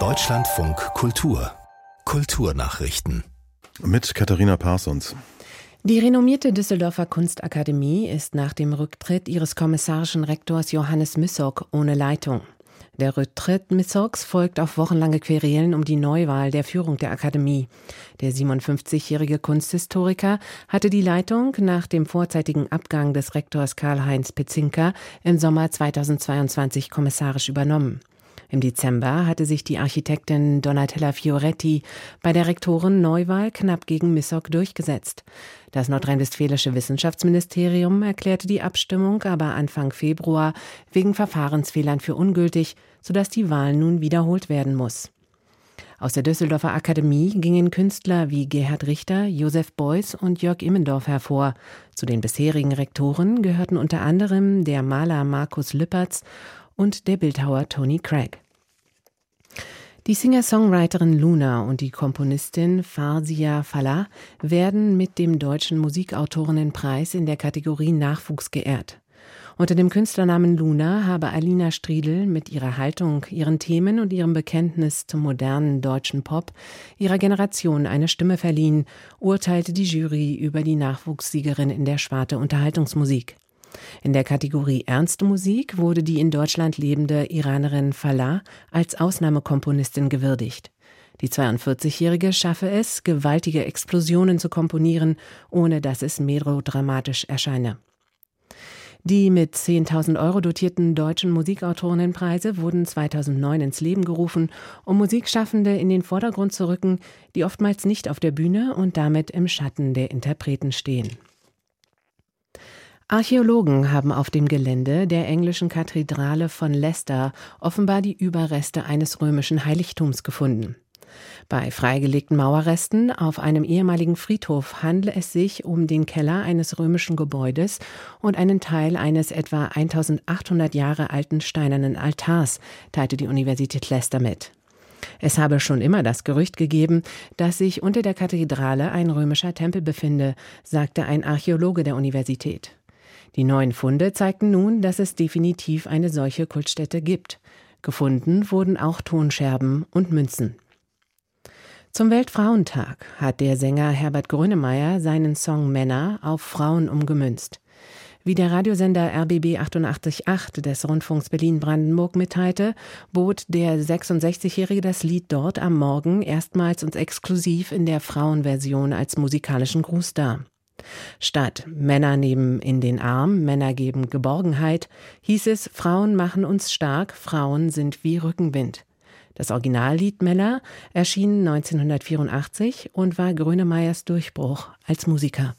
Deutschlandfunk Kultur Kulturnachrichten mit Katharina Parsons. Die renommierte Düsseldorfer Kunstakademie ist nach dem Rücktritt ihres kommissarischen Rektors Johannes Missock ohne Leitung. Der Rücktritt Missocks folgt auf wochenlange Querelen um die Neuwahl der Führung der Akademie. Der 57-jährige Kunsthistoriker hatte die Leitung nach dem vorzeitigen Abgang des Rektors Karl-Heinz Petzinka im Sommer 2022 kommissarisch übernommen. Im Dezember hatte sich die Architektin Donatella Fioretti bei der Rektoren-Neuwahl knapp gegen Missock durchgesetzt. Das nordrhein-westfälische Wissenschaftsministerium erklärte die Abstimmung aber Anfang Februar wegen Verfahrensfehlern für ungültig, sodass die Wahl nun wiederholt werden muss. Aus der Düsseldorfer Akademie gingen Künstler wie Gerhard Richter, Josef Beuys und Jörg Immendorf hervor. Zu den bisherigen Rektoren gehörten unter anderem der Maler Markus Lüppertz und der Bildhauer Tony Craig. Die Singer-Songwriterin Luna und die Komponistin Farzia Falah werden mit dem Deutschen Musikautorinnenpreis in der Kategorie Nachwuchs geehrt. Unter dem Künstlernamen Luna habe Alina Striedel mit ihrer Haltung, ihren Themen und ihrem Bekenntnis zum modernen deutschen Pop ihrer Generation eine Stimme verliehen, urteilte die Jury über die Nachwuchssiegerin in der Sparte Unterhaltungsmusik. In der Kategorie Ernste Musik wurde die in Deutschland lebende Iranerin Falah als Ausnahmekomponistin gewürdigt. Die 42-Jährige schaffe es, gewaltige Explosionen zu komponieren, ohne dass es melodramatisch erscheine. Die mit 10.000 Euro dotierten deutschen Musikautorinnenpreise wurden 2009 ins Leben gerufen, um Musikschaffende in den Vordergrund zu rücken, die oftmals nicht auf der Bühne und damit im Schatten der Interpreten stehen. Archäologen haben auf dem Gelände der englischen Kathedrale von Leicester offenbar die Überreste eines römischen Heiligtums gefunden. Bei freigelegten Mauerresten auf einem ehemaligen Friedhof handelt es sich um den Keller eines römischen Gebäudes und einen Teil eines etwa 1800 Jahre alten steinernen Altars, teilte die Universität Leicester mit. Es habe schon immer das Gerücht gegeben, dass sich unter der Kathedrale ein römischer Tempel befinde, sagte ein Archäologe der Universität. Die neuen Funde zeigten nun, dass es definitiv eine solche Kultstätte gibt. Gefunden wurden auch Tonscherben und Münzen. Zum Weltfrauentag hat der Sänger Herbert Grönemeyer seinen Song Männer auf Frauen umgemünzt. Wie der Radiosender RBB 888 des Rundfunks Berlin-Brandenburg mitteilte, bot der 66-Jährige das Lied dort am Morgen erstmals und exklusiv in der Frauenversion als musikalischen Gruß dar. Statt Männer nehmen in den Arm, Männer geben Geborgenheit, hieß es Frauen machen uns stark, Frauen sind wie Rückenwind. Das Originallied Männer erschien 1984 und war Grönemeyers Durchbruch als Musiker.